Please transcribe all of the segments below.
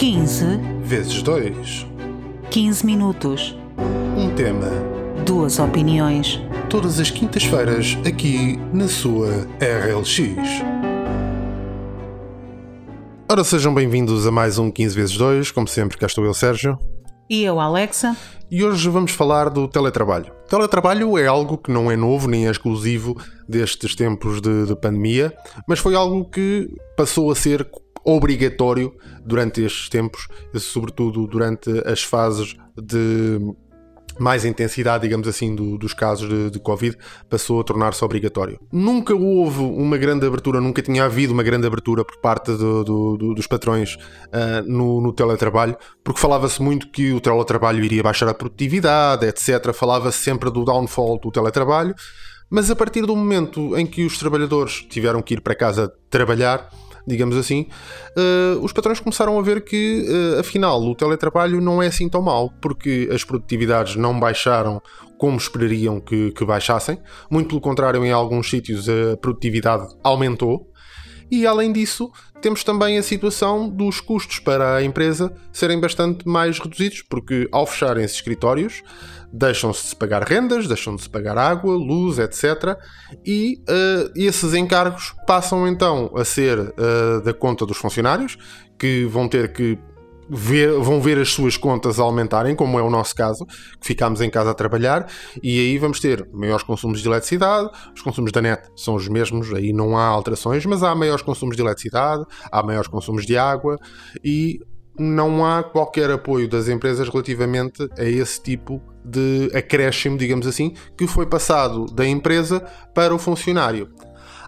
15 vezes 2. 15 minutos. Um tema. Duas opiniões. Todas as quintas-feiras, aqui na sua RLX. Ora, sejam bem-vindos a mais um 15 vezes 2. Como sempre, cá estou eu, Sérgio. E eu, Alexa. E hoje vamos falar do teletrabalho. O teletrabalho é algo que não é novo nem é exclusivo destes tempos de, de pandemia, mas foi algo que passou a ser obrigatório durante estes tempos, sobretudo durante as fases de mais intensidade, digamos assim, do, dos casos de, de, Covid, passou a tornar-se obrigatório. Nunca houve uma grande abertura, nunca tinha havido uma grande abertura por parte do, do, dos patrões uh, no, no, teletrabalho, porque falava-se muito que o teletrabalho iria baixar a produtividade, etc. Falava-se sempre do downfall do teletrabalho, mas a partir do momento em que os trabalhadores tiveram que ir para casa trabalhar, digamos assim, uh, os patrões começaram a ver que, uh, afinal, o teletrabalho não é assim tão mau, porque as produtividades não baixaram como esperariam que, que baixassem. Muito pelo contrário, em alguns sítios a produtividade aumentou. E além disso, temos também a situação dos custos para a empresa serem bastante mais reduzidos, porque ao fecharem esses escritórios, deixam-se de pagar rendas, deixam de se pagar água, luz, etc. E uh, esses encargos passam então a ser uh, da conta dos funcionários, que vão ter que Ver, vão ver as suas contas aumentarem, como é o nosso caso, que ficamos em casa a trabalhar, e aí vamos ter maiores consumos de eletricidade, os consumos da net são os mesmos, aí não há alterações, mas há maiores consumos de eletricidade, há maiores consumos de água e não há qualquer apoio das empresas relativamente a esse tipo de acréscimo, digamos assim, que foi passado da empresa para o funcionário.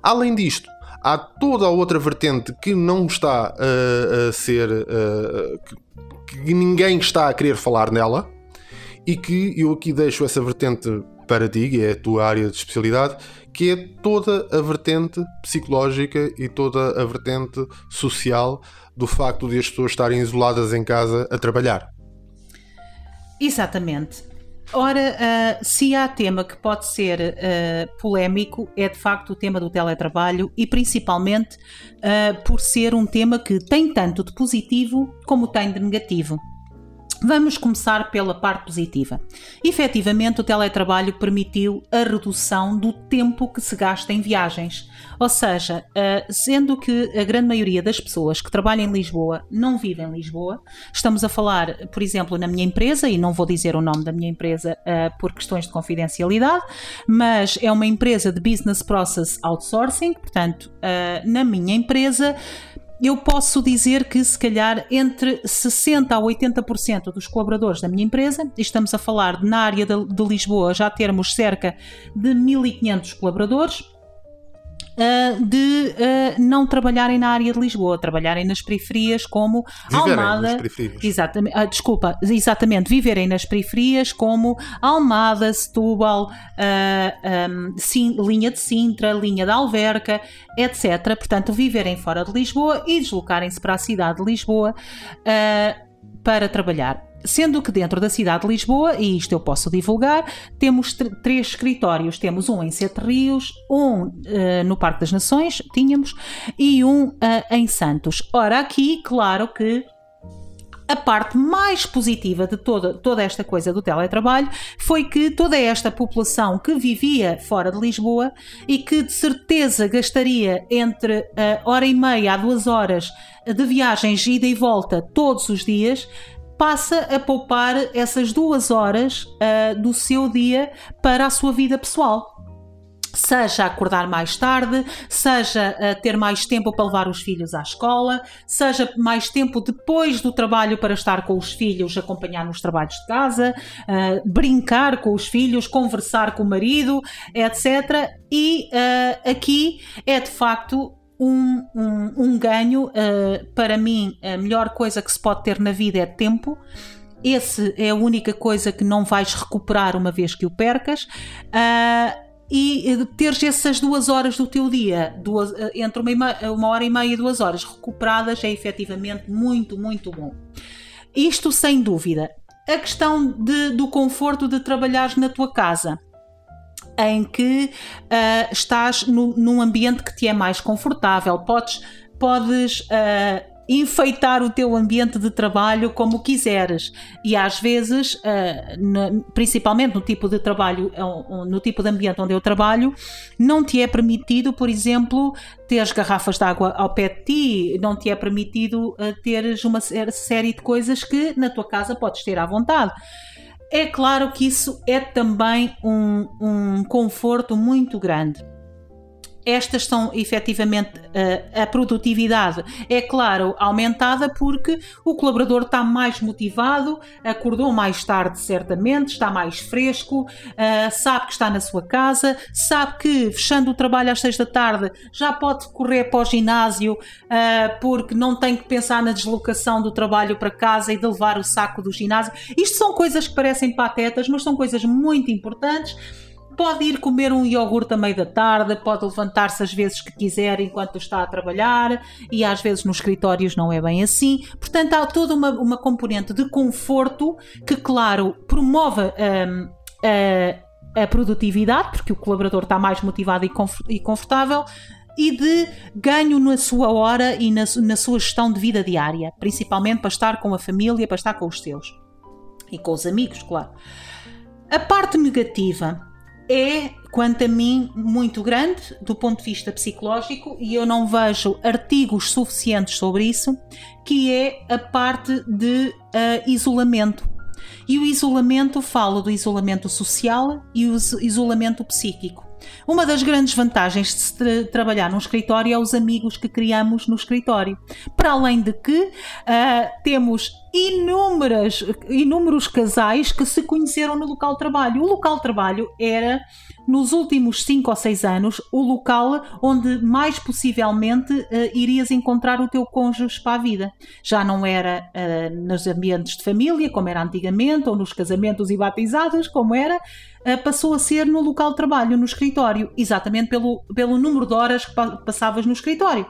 Além disto, há toda a outra vertente que não está a, a ser. A, que, que ninguém está a querer falar nela e que eu aqui deixo essa vertente para ti, que é a tua área de especialidade, que é toda a vertente psicológica e toda a vertente social do facto de as pessoas estarem isoladas em casa a trabalhar. Exatamente. Ora, uh, se há tema que pode ser uh, polémico, é de facto o tema do teletrabalho e principalmente uh, por ser um tema que tem tanto de positivo como tem de negativo. Vamos começar pela parte positiva. Efetivamente, o teletrabalho permitiu a redução do tempo que se gasta em viagens. Ou seja, eh, sendo que a grande maioria das pessoas que trabalham em Lisboa não vivem em Lisboa, estamos a falar, por exemplo, na minha empresa, e não vou dizer o nome da minha empresa eh, por questões de confidencialidade, mas é uma empresa de Business Process Outsourcing, portanto, eh, na minha empresa eu posso dizer que se calhar entre 60% a 80% dos colaboradores da minha empresa, e estamos a falar na área de, de Lisboa já termos cerca de 1500 colaboradores, uh, de uh, não trabalharem na área de Lisboa, trabalharem nas periferias como viverem Almada. Nas periferias. Exatamente, uh, desculpa, exatamente, viverem nas periferias como Almada, Setúbal, um, sim, linha de Sintra, linha de Alverca, etc. Portanto, viverem fora de Lisboa e deslocarem-se para a cidade de Lisboa para trabalhar. Sendo que dentro da cidade de Lisboa, e isto eu posso divulgar, temos três escritórios. Temos um em Sete Rios, um uh, no Parque das Nações, tínhamos, e um uh, em Santos. Ora, aqui, claro que a parte mais positiva de toda, toda esta coisa do teletrabalho foi que toda esta população que vivia fora de Lisboa e que de certeza gastaria entre uh, hora e meia a duas horas de viagens ida e volta todos os dias, passa a poupar essas duas horas uh, do seu dia para a sua vida pessoal. Seja acordar mais tarde, seja uh, ter mais tempo para levar os filhos à escola, seja mais tempo depois do trabalho para estar com os filhos, acompanhar nos trabalhos de casa, uh, brincar com os filhos, conversar com o marido, etc. E aqui é de facto um, um, um ganho. Uh, para mim, a melhor coisa que se pode ter na vida é tempo. Esse é a única coisa que não vais recuperar uma vez que o percas. Uh, e teres essas duas horas do teu dia, duas, entre uma, uma hora e meia e duas horas recuperadas, é efetivamente muito, muito bom. Isto sem dúvida. A questão de, do conforto de trabalhares na tua casa em que uh, estás no, num ambiente que te é mais confortável, podes, podes uh, enfeitar o teu ambiente de trabalho como quiseres. E às vezes, uh, principalmente no tipo de trabalho, uh, no tipo de ambiente onde eu trabalho, não te é permitido, por exemplo, teres garrafas de água ao pé de ti, não te é permitido teres uma série de coisas que na tua casa podes ter à vontade. É claro que isso é também um, um conforto muito grande estas são efetivamente a, a produtividade, é claro, aumentada porque o colaborador está mais motivado, acordou mais tarde, certamente, está mais fresco, uh, sabe que está na sua casa, sabe que fechando o trabalho às seis da tarde já pode correr para o ginásio uh, porque não tem que pensar na deslocação do trabalho para casa e de levar o saco do ginásio. Isto são coisas que parecem patetas, mas são coisas muito importantes Pode ir comer um iogurte à meia da tarde, pode levantar-se às vezes que quiser enquanto está a trabalhar e às vezes nos escritórios não é bem assim. Portanto, há toda uma, uma componente de conforto que, claro, promove um, a, a, produtividade, porque o colaborador está mais motivado e confortável, e de ganho na sua hora e na, na sua gestão de vida diária, principalmente para estar com a família, para estar com os seus e com os amigos, claro. A parte negativa é, quanto a mim, muito grande do ponto de vista psicológico e eu não vejo artigos suficientes sobre isso, que é a parte de uh, isolamento. E o isolamento fala do isolamento social e o isolamento psíquico. Uma das grandes vantagens de se tra trabalhar num escritório é os amigos que criamos no escritório. Para além de que uh, temos inúmeras, inúmeros casais que se conheceram no local de trabalho. O local de trabalho era, nos últimos 5 ou 6 anos, o local onde mais possivelmente uh, irias encontrar o teu cônjuge para a vida. Já não era uh, nos ambientes de família, como era antigamente, ou nos casamentos e batizados, como era, uh, passou a ser no local de trabalho, no escritório, exatamente pelo, pelo número de horas que passavas no escritório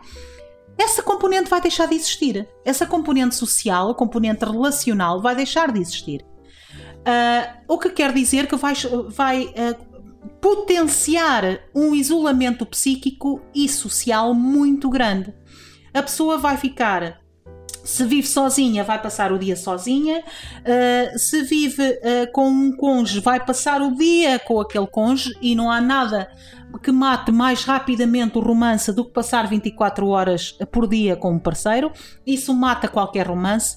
essa componente vai deixar de existir. Essa componente social, a componente relacional, vai deixar de existir. Uh, o que quer dizer que vai, vai uh, potenciar um isolamento psíquico e social muito grande. A pessoa vai ficar se vive sozinha, vai passar o dia sozinha. Uh, se vive uh, com um cônjuge, vai passar o dia com aquele cônjuge e não há nada que mate mais rapidamente o romance do que passar 24 horas por dia com um parceiro. Isso mata qualquer romance.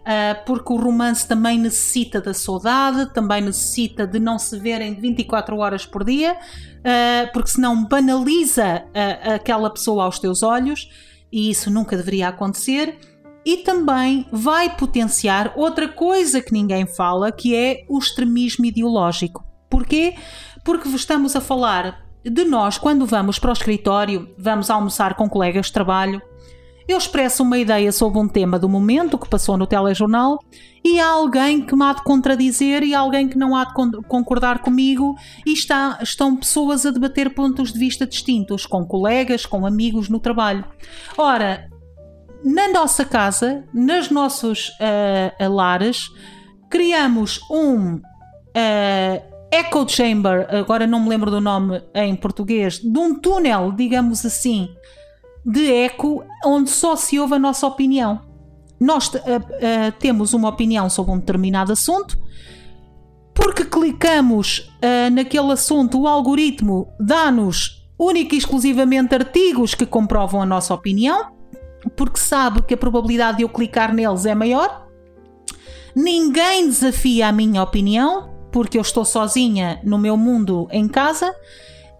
Uh, porque o romance também necessita da saudade, também necessita de não se verem 24 horas por dia, uh, porque senão banaliza aquela pessoa aos teus olhos e isso nunca deveria acontecer. E também vai potenciar outra coisa que ninguém fala, que é o extremismo ideológico. Porquê? Porque estamos a falar de nós, quando vamos para o escritório, vamos almoçar com colegas de trabalho, eu expresso uma ideia sobre um tema do momento que passou no telejornal e há alguém que me há de contradizer e há alguém que não há de concordar comigo e está, estão pessoas a debater pontos de vista distintos, com colegas, com amigos no trabalho. Ora, na nossa casa, nos nossos uh, lares, criamos um uh, echo chamber, agora não me lembro do nome em português, de um túnel, digamos assim, de eco onde só se ouve a nossa opinião. Nós uh, uh, temos uma opinião sobre um determinado assunto, porque clicamos uh, naquele assunto, o algoritmo dá-nos única e exclusivamente artigos que comprovam a nossa opinião, porque sabe que a probabilidade de eu clicar neles é maior. Ninguém desafia a minha opinião, porque eu estou sozinha no meu mundo em casa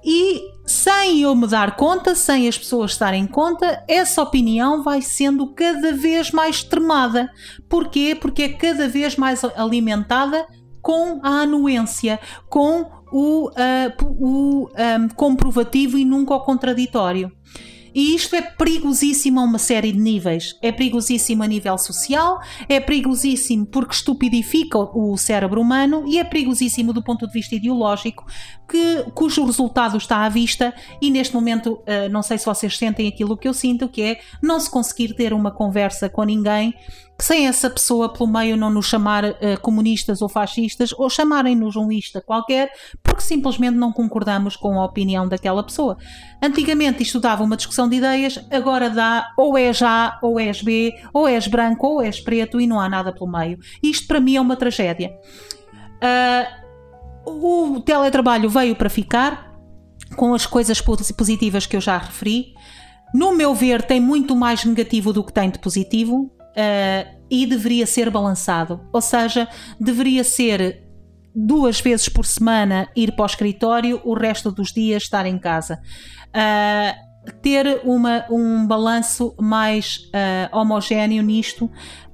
e sem eu me dar conta, sem as pessoas estarem em conta, essa opinião vai sendo cada vez mais extremada. Porquê? Porque é cada vez mais alimentada com a anuência, com o, uh, o um, ah, comprovativo e nunca o contraditório. E isto é perigosíssimo a uma série de níveis. É perigosíssimo a nível social, é perigosíssimo porque estupidifica o cérebro humano e é perigosíssimo do ponto de vista ideológico, que, cujo resultado está à vista. E neste momento, uh, não sei se vocês sentem aquilo que eu sinto, que é não se conseguir ter uma conversa com ninguém sem essa pessoa pelo meio não nos chamar uh, comunistas ou fascistas ou chamarem-nos um lista qualquer porque simplesmente não concordamos com a opinião daquela pessoa. Antigamente isto dava uma discussão de ideias, agora dá ou és A ou és B, ou és branco ou és preto e não há nada pelo meio. Isto para mim é uma tragédia. Uh, o teletrabalho veio para ficar com as coisas positivas que eu já referi. No meu ver, tem muito mais negativo do que tem de positivo uh, e deveria ser balançado. Ou seja, deveria ser duas vezes por semana ir para o escritório, o resto dos dias estar em casa. Uh, ter uma, um balanço mais uh, homogéneo nisto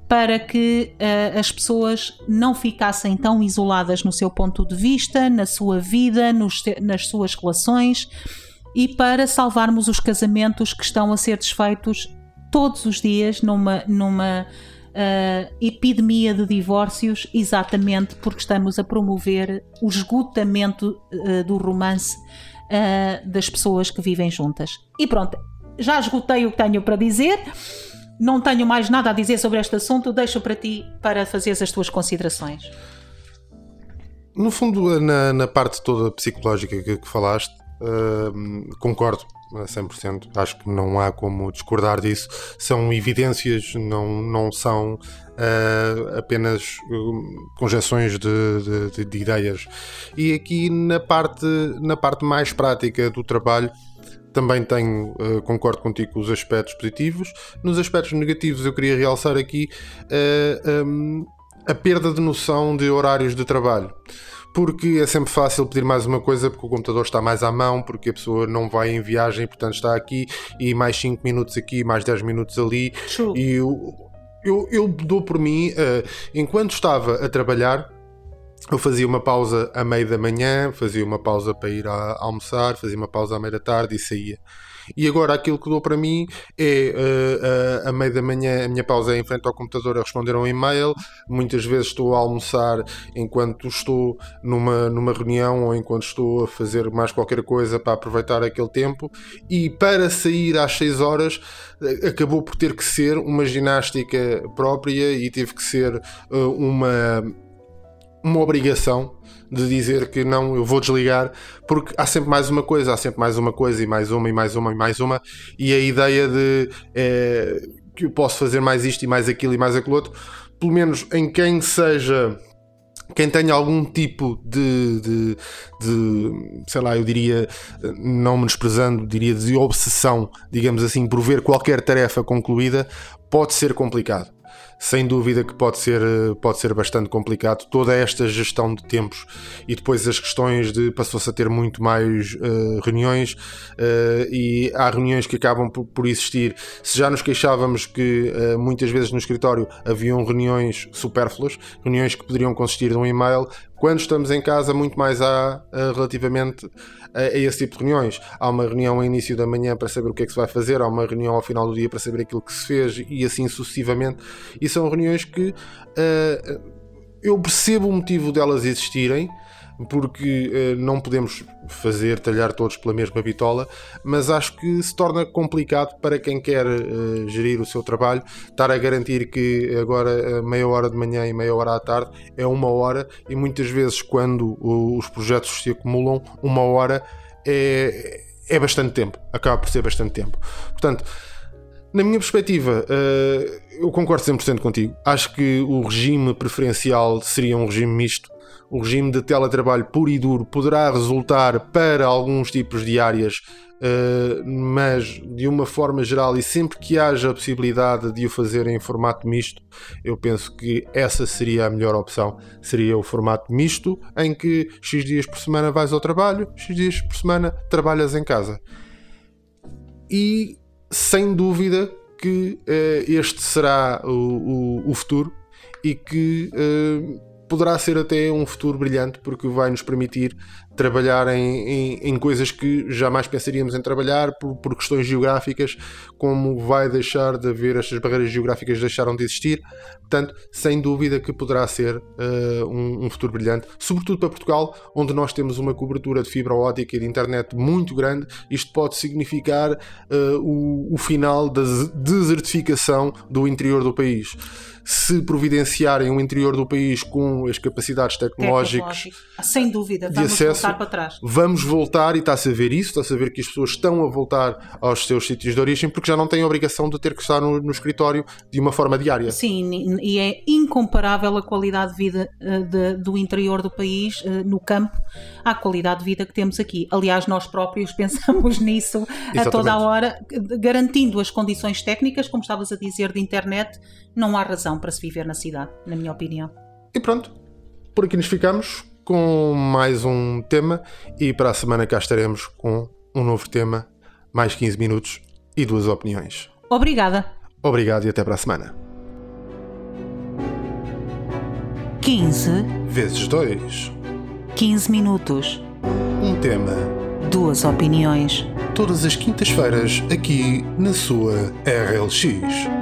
para que uh, as pessoas não ficassem tão isoladas no seu ponto de vista, na sua vida, nos, nas suas relações e para salvarmos os casamentos que estão a ser desfeitos todos os dias numa, numa uh, epidemia de divórcios, exatamente porque estamos a promover o esgotamento uh, do romance uh, das pessoas que vivem juntas. E pronto, já esgotei o que tenho para dizer. Não tenho mais nada a dizer sobre este assunto, deixo para ti para fazeres as tuas considerações. No fundo, na, na parte toda psicológica que, que falaste, concordo a 100%. Acho que não há como discordar disso. São evidências, não, não são uh, apenas uh, conjeções de, de, de, ideias. E aqui na parte, na parte mais prática do trabalho. Também tenho, uh, concordo contigo com os aspectos positivos. Nos aspectos negativos, eu queria realçar aqui uh, um, a perda de noção de horários de trabalho porque é sempre fácil pedir mais uma coisa porque o computador está mais à mão, porque a pessoa não vai em viagem, portanto está aqui e mais 5 minutos aqui, mais 10 minutos ali. True. E eu, eu, eu dou por mim, uh, enquanto estava a trabalhar, eu fazia uma pausa à meia da manhã, fazia uma pausa para ir a almoçar, fazia uma pausa à meia da tarde e saía. E agora aquilo que dou para mim é uh, uh, a meio da manhã a minha pausa é em frente ao computador a responder a um e-mail. Muitas vezes estou a almoçar enquanto estou numa, numa reunião ou enquanto estou a fazer mais qualquer coisa para aproveitar aquele tempo. E para sair às 6 horas uh, acabou por ter que ser uma ginástica própria e teve que ser uma, uma obrigação de dizer que não, eu vou desligar, porque há sempre mais uma coisa, há sempre mais uma coisa, e mais uma, e mais uma, e mais uma, e a ideia de é, que eu posso fazer mais isto, e mais aquilo, e mais aquilo outro, pelo menos em quem seja quem tenha algum tipo de, de, de, sei lá, eu diria, não menosprezando, diria de obsessão, digamos assim, por ver qualquer tarefa concluída, pode ser complicado sem dúvida que pode ser, eh, pode ser bastante complicado toda esta gestão de tempos e depois as questões de passou-se a ter muito mais uh, reuniões uh, e há reuniões que acabam por, por, existir. Se já nos queixávamos que uh, muitas vezes no escritório haviam reuniões supérfluas, reuniões que poderiam consistir de um e-mail, quando estamos em casa, muito mais há relativamente a, a, esse tipo de reuniões. Há uma reunião ao início da manhã para saber o que é que se vai fazer, há uma reunião ao final do dia para saber aquilo que se fez e assim sucessivamente. E são reuniões que uh, eu percebo o motivo delas existirem porque uh, não podemos fazer talhar todos pela mesma bitola, mas acho que se torna complicado para quem quer uh, gerir o seu trabalho, estar a garantir que agora meia hora de manhã e meia hora à tarde é uma hora, e muitas vezes quando os projetos se acumulam, uma hora é, é bastante tempo, acaba por ser bastante tempo. Portanto, na minha perspectiva, eu concordo 100% contigo. Acho que o regime preferencial seria um regime misto o regime de teletrabalho puro e duro poderá resultar para alguns tipos de áreas, uh, mas de uma forma geral e sempre que haja a possibilidade de o fazer em formato misto, eu penso que essa seria a melhor opção. Seria o formato misto em que X dias por semana vais ao trabalho, X dias por semana trabalhas em casa. E sem dúvida que uh, este será o, o, o, futuro e que uh, poderá ser até um futuro brilhante porque vai nos permitir trabalhar em, em, em, coisas que jamais pensaríamos em trabalhar por, por, questões geográficas, como vai deixar de haver estas barreiras geográficas deixaram de existir. Portanto, sem dúvida que poderá ser uh, um, um, futuro brilhante, sobretudo para Portugal, onde nós temos uma cobertura de fibra ótica e de internet muito grande. Isto pode significar uh, o, o final da desertificação do interior do país se providenciarem o interior do país com as capacidades tecnológicas sem dúvida, vamos acesso, voltar para trás. Vamos voltar e está-se a ver isso, está-se a ver que as pessoas estão a voltar aos seus sítios de origem porque já não têm a obrigação de ter que estar no, no escritório de uma forma diária. Sim, e é incomparável a qualidade de vida uh, de, do interior do país, uh, no campo, à qualidade de vida que temos aqui. Aliás, nós próprios pensamos nisso a toda a hora, garantindo as condições técnicas, como estavas a dizer, de internet, não há razão para se viver na cidade, na minha opinião. E pronto, por aqui nos ficamos com mais um tema e para a semana cá estaremos com um novo tema, mais 15 minutos e duas opiniões. Obrigada. Obrigado e até para a semana. 15 vezes 2 15 minutos. Um tema. Duas opiniões. Todas as quintas-feiras aqui na sua RLX.